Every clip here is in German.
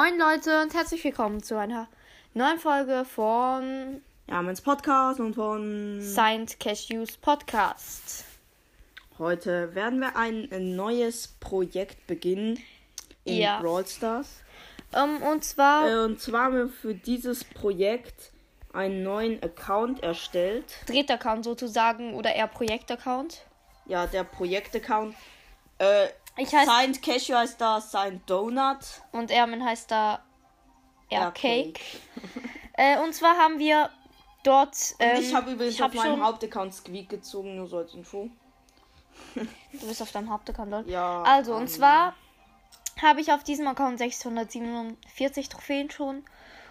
Moin Leute und herzlich willkommen zu einer neuen Folge von Ja, meins Podcast und von Signed Cashews Podcast. heute werden wir ein, ein neues Projekt beginnen in Ja. Brawl Stars. Ähm, und zwar, Äh, Und zwar haben wir für dieses Projekt einen neuen Account erstellt. Drehtaccount sozusagen oder eher Projektaccount. Ja, der Projekt-Account. Äh, Ich heiße Signed Cashew heißt da Signed Donut. und Ermin heißt da Aircake. Äh, und zwar haben wir dort. Ähm, ich habe übrigens ich auf hab meinem schon- Hauptaccount Squeak gezogen, nur so als Info. Du bist auf deinem Hauptaccount, lol. Ja. Also, und ähm, zwar habe ich auf diesem Account 647 Trophäen schon.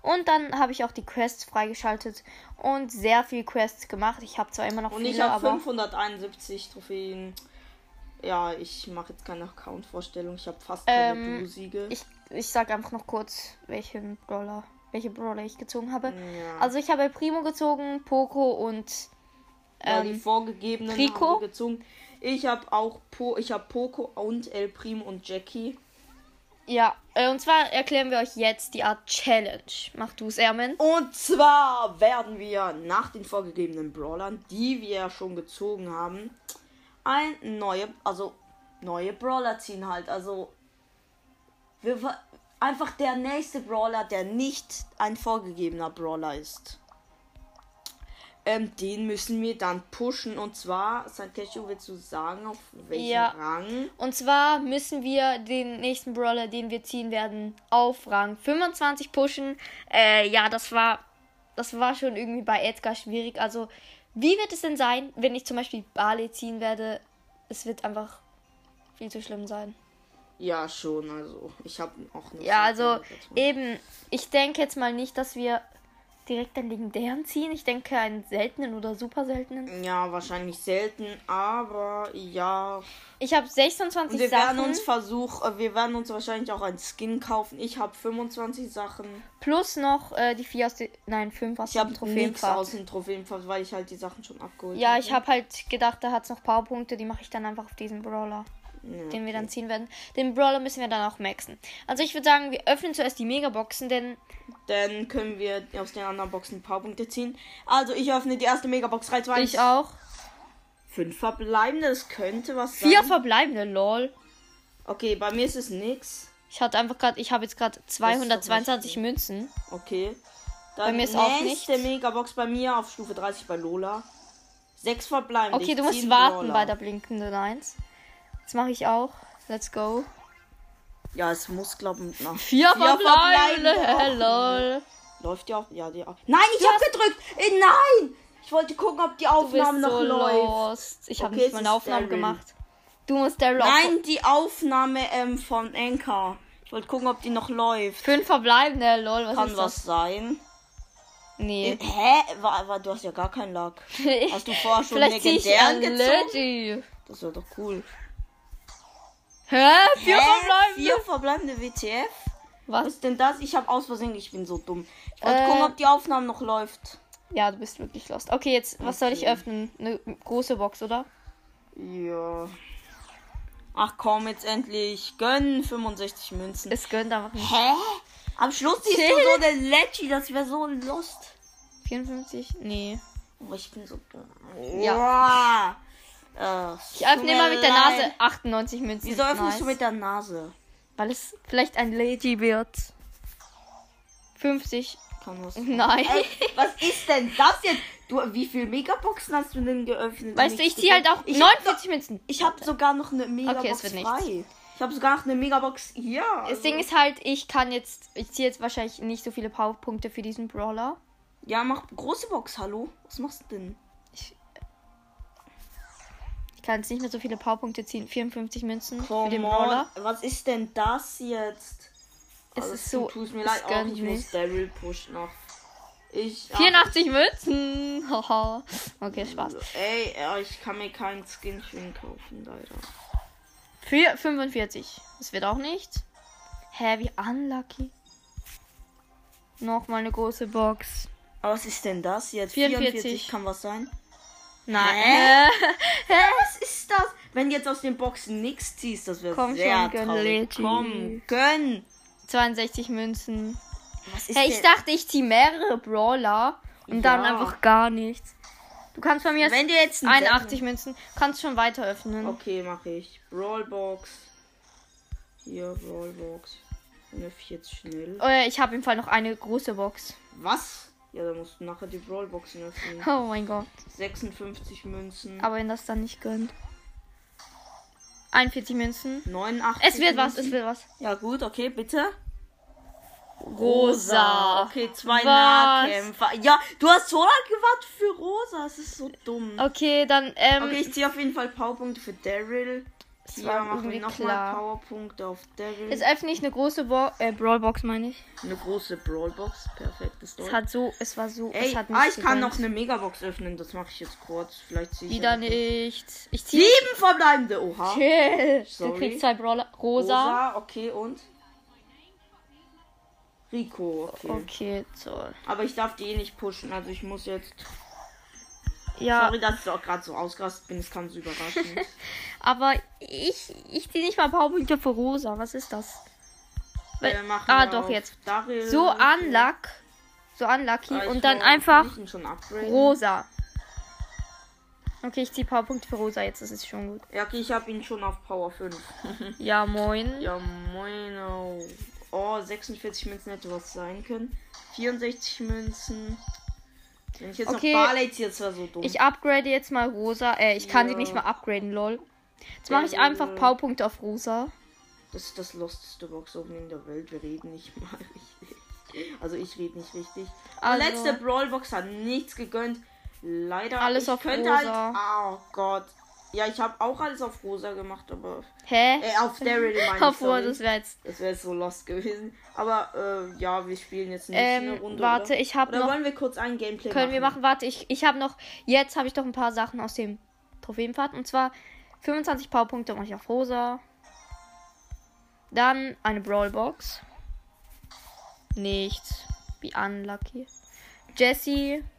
Und dann habe ich auch die Quests freigeschaltet und sehr viel Quests gemacht. Ich habe zwar immer noch Und viele, ich habe aber 571 Trophäen. Ja, ich mache jetzt keine Account-Vorstellung. Ich habe fast keine Ähm, Duo-Siege. ich, ich sag einfach noch kurz, welchen Brawler, welche Brawler ich gezogen habe. Ja. Also ich habe Primo gezogen, Poco und Ja, die ähm, vorgegebenen Rico? haben wir gezogen. Ich habe auch po ich habe Poco und El Primo und Jackie. ja, äh, und zwar erklären wir euch jetzt die Art Challenge. Mach du es, Ermin. Und zwar werden wir nach den vorgegebenen Brawlern, die wir schon gezogen haben, ein neue, also neue Brawler ziehen halt. Also wir, einfach der nächste Brawler, der nicht ein vorgegebener Brawler ist. Ähm, den müssen wir dann pushen und zwar, Sankechu, willst du sagen, auf welchen Ja. Rang? Und zwar müssen wir den nächsten Brawler, den wir ziehen werden, auf Rang 25 pushen. Äh, ja, das war, das war schon irgendwie bei Edgar schwierig. Also, wie wird es denn sein, wenn ich zum Beispiel Barley ziehen werde? Es wird einfach viel zu schlimm sein. Ja, schon, also ich habe auch nicht. Ja, so also eben, ich denke jetzt mal nicht, dass wir direkt einen legendären ziehen. Ich denke einen seltenen oder super seltenen. Ja, wahrscheinlich selten, aber ja. Ich habe 26 Und wir Sachen werden uns versuch, äh, wir werden uns wahrscheinlich auch ein Skin kaufen. Ich habe 25 Sachen. plus noch äh, die vier aus den, nein, fünf aus Ich habe dem Trophäenpfad. aus dem Trophäenpfad, weil ich halt die Sachen schon abgeholt Ja, habe. ich habe halt gedacht, da hat es noch Powerpunkte, die mache ich dann einfach auf diesen Brawler, Ja, den wir dann ziehen werden. Den Brawler müssen wir dann auch maxen. Also ich würde sagen, wir öffnen zuerst die Megaboxen, denn Dann können wir aus den anderen Boxen Powerpunkte ziehen. Also ich öffne die erste Megabox 3, 2, 1. ich auch. Fünf verbleibende, das könnte was sein. Vier verbleibende, lol. Okay, bei mir ist es nix. Ich hatte einfach gerade, ich habe jetzt gerade 222 Münzen. Okay. Dann Bei mir ist auch nächste Megabox bei mir auf Stufe 30 bei Lola. Sechs verbleibende. Okay, du musst warten Brawler. bei der blinkenden 1. Das mache ich auch. Let's go. Ja, es muss, glaube ich, nach. Vier, verbleibende, verbleibende. hä, lol. Läuft die auch? Ja, die auch. Nein, ich Du hab hast- gedrückt! Äh, nein! Ich wollte gucken, ob die Du bist Aufnahme noch so läuft. lost. Ich habe Okay, nicht es mal ist eine Aufnahme Daryl. gemacht. Du musst Daryl auch Nein, die Aufnahme ähm, von Anchor. Ich wollte gucken, ob die noch läuft. Fünf verbleibende, lol. Was Kann ist was das? sein. Nee. Hä? War, war, du hast ja gar keinen Lack. Hast du vorher schon legendären gezogen? Das wäre doch cool. Hä? Vier Hä? verbleibende? Vier verbleibende WTF? Was Was? ist denn das? Ich habe aus Versehen, ich bin so dumm. Ich wollte Äh. gucken, ob die Aufnahme noch läuft. Ja, du bist wirklich lost. Okay, jetzt, was soll ich Okay. öffnen? Eine große Box, oder? Ja. Ach komm, jetzt endlich. Gönn 65 Münzen. Es gönnt einfach nicht. Hä? Am Schluss siehst du so den Leggy, das wäre so lost. 54? Nee. Oh, ich bin so dumm. Ja. Ja. Äh, Ich öffne immer mit der Nase 98 Münzen. Wieso öffnest nice. du mit der Nase? Weil es vielleicht ein Lady wird. 50. Kann was. Nein. Ey, was ist denn das jetzt? Du, wie viele Megaboxen hast du denn geöffnet? Weißt du, ich Nichts ziehe halt auch Ich hab 49 Münzen. Ich habe sogar noch eine Megabox es wird nichts. frei. Ich habe sogar noch eine Megabox hier. Das Ding ist halt, ich kann jetzt, ich ziehe jetzt wahrscheinlich nicht so viele Powerpunkte für diesen Brawler. Ja, mach große Box, hallo? Was machst du denn? Kann jetzt nicht mehr so viele Powerpunkte ziehen. 54 Münzen für Come den. Brawler. Was ist denn das jetzt? Es Alles ist so. Tut mir leid, auch ich nicht. muss Daryl pushen noch. Ich. 84 Münzen. Haha. okay, Spaß. Ey, ich kann mir keinen Skin für kaufen, leider. Für 45. Das wird auch nicht. Hä, wie unlucky. Nochmal eine große Box. Was ist denn das jetzt? 44. kann was sein? Nein. Hä? Was ist das? Wenn du jetzt aus den Boxen nichts ziehst, das wäre Komm sehr schon, gönn traurig. Leggy. Komm, gönn. 62 Münzen. Was ist Hey, ich denn- dachte, ich ziehe mehrere Brawler und dann Ja. einfach gar nichts. Du kannst bei mir jetzt Wenn du jetzt einen 81 Münzen, kannst schon weiter öffnen. Okay, mache ich. Brawlbox. Hier, Brawlbox. F jetzt schnell. Äh, ich habe im Fall noch eine große Box. Was? Ja, dann musst du nachher die Brawlboxen öffnen. Oh mein Gott. 56 Münzen. Aber wenn das dann nicht gönnt. 41 Münzen. 89 Es wird was, Münzen. es wird was. Ja, gut, okay, bitte. Rosa. Okay, zwei Was? Nahkämpfer. Ja, du hast so lange gewartet für Rosa. Es ist so dumm. Okay, dann, ähm, Okay, ich ziehe auf jeden Fall Powerpunkte für Daryl. Hier war machen wir irgendwie nochmal klar. Powerpunkte auf Daryl. jetzt öffne ich eine große Bo äh, Brawlbox, meine ich. Eine große Brawlbox. Perfektes Es Deutsch. hat so, es war so, Ey, es hat ah, ich kann gegönnt. noch eine Megabox öffnen. Das mache ich jetzt kurz. Vielleicht ziehe ich. Wieder nicht. Ich ziehe. Sieben verbleibende. Oha. Chill. Du Sorry. kriegst zwei Brawler. Rosa. Rosa, okay, und? Rico, okay. Okay, so. Aber ich darf die eh nicht pushen, also ich muss jetzt. Ja, Sorry, dass ich auch gerade so ausgerastet bin, es kann so überraschen. aber ich, ich ziehe nicht mal Powerpunkte für Rosa. Was ist das? Weil- machen ah, doch, jetzt. Daryl. So unluck. So unlucky. Ah, ich und dann einfach schon rosa. Okay, ich ziehe Powerpunkte für rosa. Jetzt ist es schon gut. Ja, okay, ich habe ihn schon auf Power 5. Ja, moin. ja, moin. Oh. oh, 46 Münzen hätte was sein können. 64 Münzen. Wenn ich jetzt Okay. noch Barley ziehe, das wäre so dumm. Ich upgrade jetzt mal rosa. Äh, ich kann Ja. sie nicht mal upgraden, lol. Jetzt mache ich Äh. einfach Powerpunkte auf rosa. Das ist das losteste Box-Opening der Welt. Wir reden nicht mal richtig. Also ich rede nicht richtig. Also- Die letzte Brawlbox hat nichts gegönnt. Leider. Alles ich auf könnte rosa. Halt, oh Gott. Ja, ich habe auch alles auf rosa gemacht, aber. Hä? Äh, auf Daryl meine ich, Obwohl, sorry. das wäre jetzt. Das wäre so lost gewesen. Aber äh, ja, wir spielen jetzt nicht Ähm, eine Runde. warte, oder? ich habe noch. wollen wir kurz ein Gameplay Können machen? wir machen? Warte, ich, ich habe noch. Jetzt habe ich doch ein paar Sachen aus dem Trophäenpfad. Und zwar 25 Powerpunkte mache ich auf rosa. Dann eine Brawlbox. Nichts. Wie unlucky. Jessie.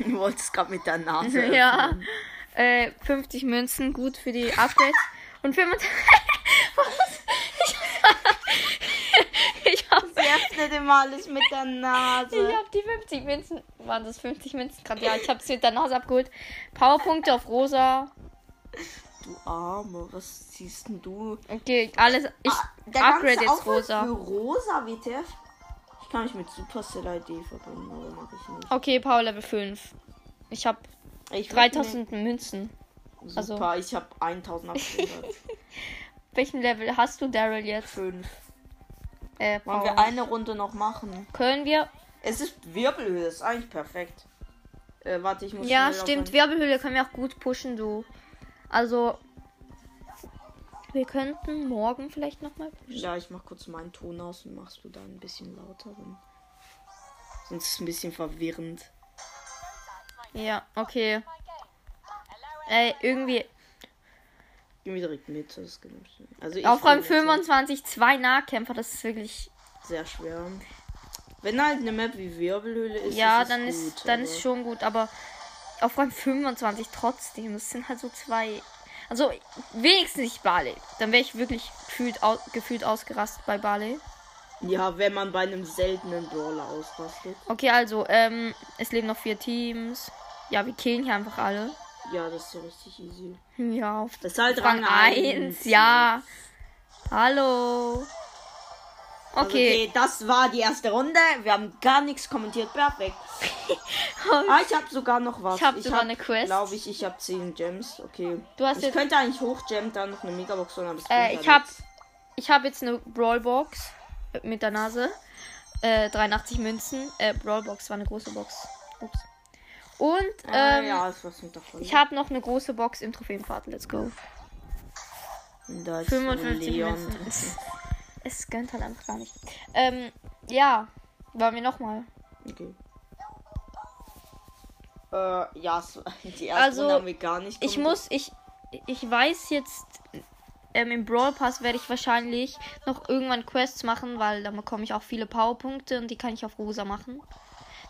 Du wolltest gerade mit der Nase. ja. Äh, 50 Münzen. Gut für die Upgrades. Und 25. Was? Ich, ich habe Sie öffnet immer alles mit der Nase. Ich habe die 50 Münzen. Waren das 50 Münzen gerade? Ja, ich habe es mit der Nase abgeholt. Powerpunkte auf rosa. Du Arme, was siehst denn du? Okay, alles. Ich Ah, upgrade jetzt rosa. Für rosa, WTF? Ich kann mich mit Supercell ID verbinden, aber mache ich nicht. Okay, Power Level 5. Ich habe Ich 3000 Münzen. Super, also- ich habe 1800. Welchen Level hast du, Daryl, jetzt? 5. Äh, Wollen wir eine Runde noch machen? Können wir? Es ist Wirbelhöhe, ist eigentlich perfekt. Äh, warte, ich muss Ja, stimmt. Wirbelhöhle können wir auch gut pushen, du. Also. Wir könnten morgen vielleicht nochmal pushen. Ja, ich mach kurz meinen Ton aus und machst du da ein bisschen lauter. dann- Sonst ist es ein bisschen verwirrend. Ja, okay. Ey, irgendwie. Geh mir direkt mit. Das. Also ich Auf Rang will jetzt 25 zwei Nahkämpfer, das ist wirklich. Sehr schwer. Wenn halt eine Map wie Wirbelhöhle ist, ja, ist dann gut, ist dann aber- ist schon gut, aber auf Rang 25 trotzdem. Das sind halt so zwei. Also wenigstens nicht Barley. Dann wäre ich wirklich gefühlt, au gefühlt ausgerastet bei Barley. Ja, wenn man bei einem seltenen Brawler ausrastet. Okay, also, ähm, es leben noch vier Teams. Ja, wir killen hier einfach alle. Ja, das ist ja richtig easy. Ja, auf Das ist halt Rang Rang 1, 1. ja. Hallo. Also, Okay. okay, das war die erste Runde. Wir haben gar nichts kommentiert. Perfekt. ah, ich habe sogar noch was. Ich hab sogar eine Quest. Glaube ich, ich habe 10 Gems. Okay. Du hast ich jetzt- könnte eigentlich hochgem, dann noch eine Megabox holen, aber Äh, ich hab, nichts. ich hab jetzt eine Brawlbox mit der Nase. Äh, 83 Münzen. Äh, Brawlbox war eine große Box. Ups. Und, Äh, ähm, ja, mit davon. ich habe noch eine große Box im Trophäenpfad. Let's go. Da ist 55 Leon Münzen. Es, es gönnt halt einfach gar nicht. Ähm, ja. Wollen wir nochmal. Okay. Äh, ja, die erste Also, haben wir gar nicht Ich kommentiert. muss, ich, ich weiß jetzt, ähm, im Brawl Pass werde ich wahrscheinlich noch irgendwann Quests machen, weil dann bekomme ich auch viele Powerpunkte und die kann ich auf rosa machen.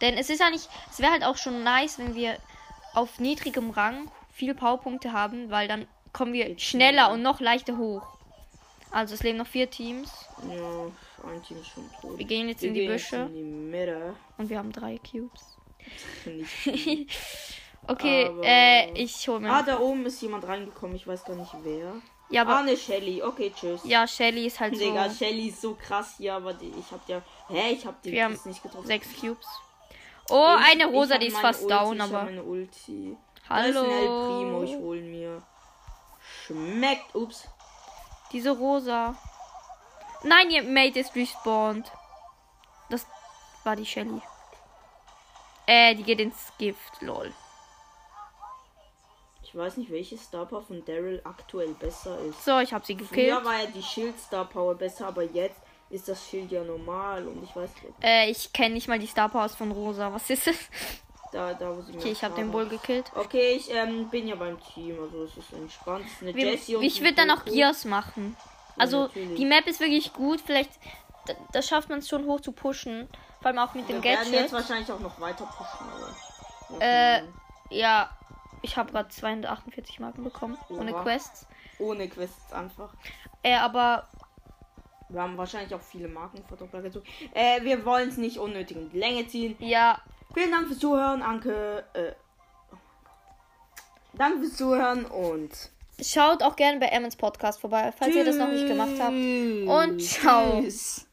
Denn es ist eigentlich, es wäre halt auch schon nice, wenn wir auf niedrigem Rang viele Powerpunkte haben, weil dann kommen wir schneller und noch leichter hoch. Also es leben noch vier Teams. Ja, ein Team ist schon tot. Wir gehen jetzt Wir in die Büsche in die Mitte. und wir haben drei Cubes. Okay, äh, ich hole mir. ah, da oben ist jemand reingekommen. Ich weiß gar nicht wer. Ja, ah, aber ne Shelly. Okay, tschüss. ja, Shelly ist halt Digga, so Shelly ist so krass hier, aber die, ich hab ja. Hä, ich hab die Wir haben nicht getroffen. sechs Cubes. Oh, Ich- eine Rosa, die ist fast Ulti, down, aber meine Ulti. Da ist ein El Primo, ich hallo. hol mir. Schmeckt. Ups. Diese Rosa. Nein, ihr Mate ist respawned. Das war die Shelly. Äh, die geht ins Gift, lol. Ich weiß nicht, welche Star Power von Daryl aktuell besser ist. So, ich habe sie gekillt. Früher war ja die Schild Star Power besser, aber jetzt ist das Schild ja normal und ich weiß nicht, Äh, ich kenne nicht mal die Star Powers von Rosa. Was ist es? da, da muss ich Okay, ich habe den Bull gekillt. Okay, ich ähm, bin ja beim Team, also es ist entspannt. Es ist Wir, ich würde dann auch. Gears machen. Also, natürlich. die Map ist wirklich gut. Vielleicht, da, da schafft man es schon hoch zu pushen. Vor allem auch mit dem Wir werden Gadget. jetzt wahrscheinlich auch noch weiter pushen, aber. Äh, Ja, ich habe gerade 248 Marken bekommen. Ohne Oha. Quests. Ohne Quests einfach. Äh, aber Wir haben wahrscheinlich auch viele Marken verdoppelt gezogen. Äh, wir wollen es nicht unnötig in die Länge ziehen. ja, Vielen Dank fürs Zuhören, Anke. Äh, oh. Danke fürs Zuhören und. schaut auch gerne bei Emmons Podcast vorbei, falls ihr das noch nicht gemacht habt. Und ciao. Tschüss.